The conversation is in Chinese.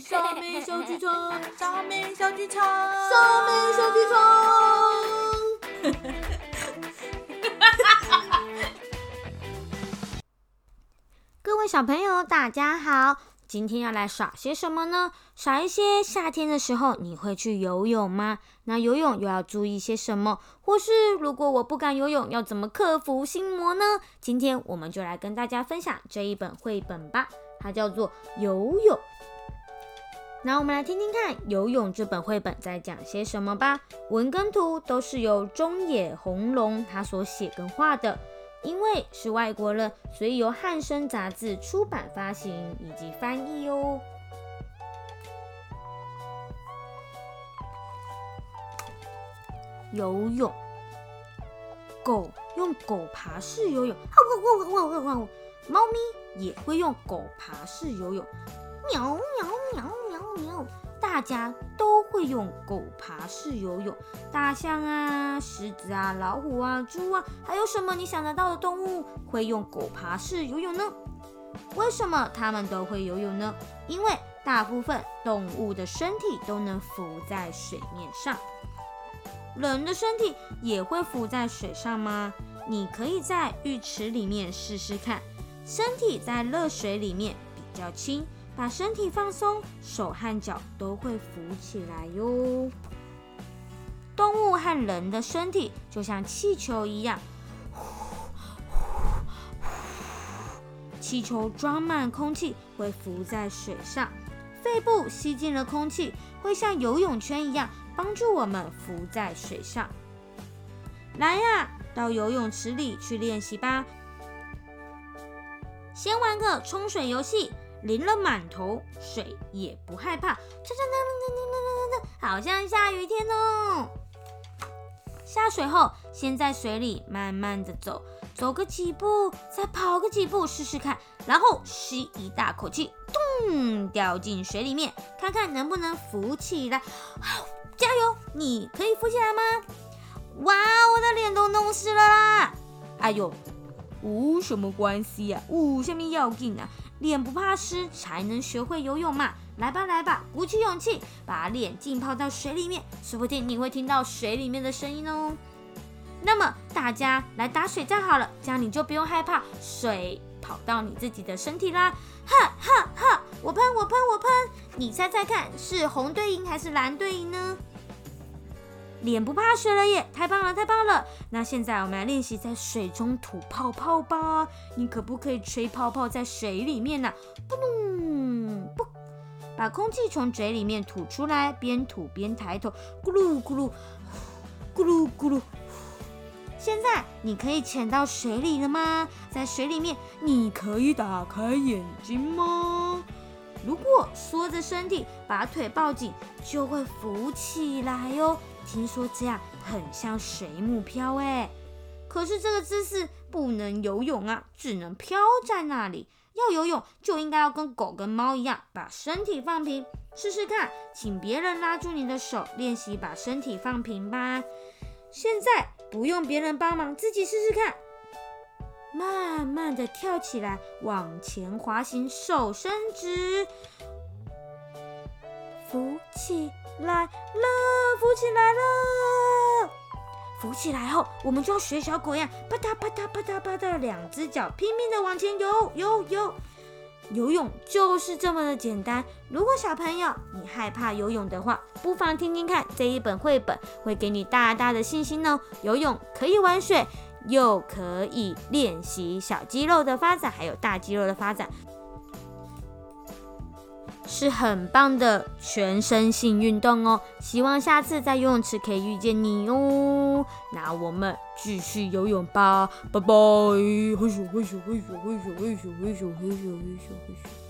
小美小剧场，小美小剧场，小美小剧场。各位小朋友，大家好！今天要来耍些什么呢？耍一些夏天的时候你会去游泳吗？那游泳又要注意些什么？或是如果我不敢游泳，要怎么克服心魔呢？今天我们就来跟大家分享这一本绘本吧，它叫做《游泳》。那我们来听听看《游泳》这本绘本在讲些什么吧。文跟图都是由中野红龙他所写跟画的。因为是外国人，所以由汉生杂志出版发行以及翻译哦。游泳，狗用狗爬式游泳，猫咪也会用狗爬式游泳，喵喵喵喵喵。大家都会用狗爬式游泳，大象啊、狮子啊、老虎啊、猪啊，还有什么你想得到的动物会用狗爬式游泳呢？为什么它们都会游泳呢？因为大部分动物的身体都能浮在水面上。人的身体也会浮在水上吗？你可以在浴池里面试试看，身体在热水里面比较轻。把身体放松，手和脚都会浮起来哟。动物和人的身体就像气球一样，气球装满空气会浮在水上，肺部吸进了空气，会像游泳圈一样帮助我们浮在水上。来呀，到游泳池里去练习吧。先玩个冲水游戏。淋了满头水也不害怕，好像下雨天哦。下水后，先在水里慢慢的走，走个几步，再跑个几步试试看，然后吸一大口气，咚，掉进水里面，看看能不能浮起来。好，加油，你可以浮起来吗？哇，我的脸都弄湿了啦！哎呦，无什么关系呀，哦，下面要紧啊。脸不怕湿，才能学会游泳嘛！来吧，来吧，鼓起勇气，把脸浸泡到水里面，说不定你会听到水里面的声音哦。那么大家来打水仗好了，这样你就不用害怕水跑到你自己的身体啦！哈哈哈！我喷，我喷，我喷！你猜猜看，是红队赢还是蓝队赢呢？脸不怕水了耶！太棒了，太棒了！那现在我们来练习在水中吐泡泡吧。你可不可以吹泡泡在水里面呢？不隆不，把空气从嘴里面吐出来，边吐边抬头，咕噜咕噜，咕噜咕噜。现在你可以潜到水里了吗？在水里面，你可以打开眼睛吗？如果缩着身体，把腿抱紧，就会浮起来哟。听说这样很像水母漂哎，可是这个姿势不能游泳啊，只能漂在那里。要游泳就应该要跟狗跟猫一样，把身体放平。试试看，请别人拉住你的手，练习把身体放平吧。现在不用别人帮忙，自己试试看。慢慢的跳起来，往前滑行，手伸直，浮起。来了，浮起来了！浮起来后，我们就要学小狗一样，啪嗒啪嗒啪嗒啪嗒，两只脚拼命的往前游游游。游泳就是这么的简单。如果小朋友你害怕游泳的话，不妨听听看这一本绘本，会给你大大的信心哦。游泳可以玩水，又可以练习小肌肉的发展，还有大肌肉的发展。是很棒的全身性运动哦，希望下次在游泳池可以遇见你哦。那我们继续游泳吧，拜拜！嘿咻嘿咻嘿咻嘿咻嘿咻嘿咻嘿咻嘿咻嘿咻。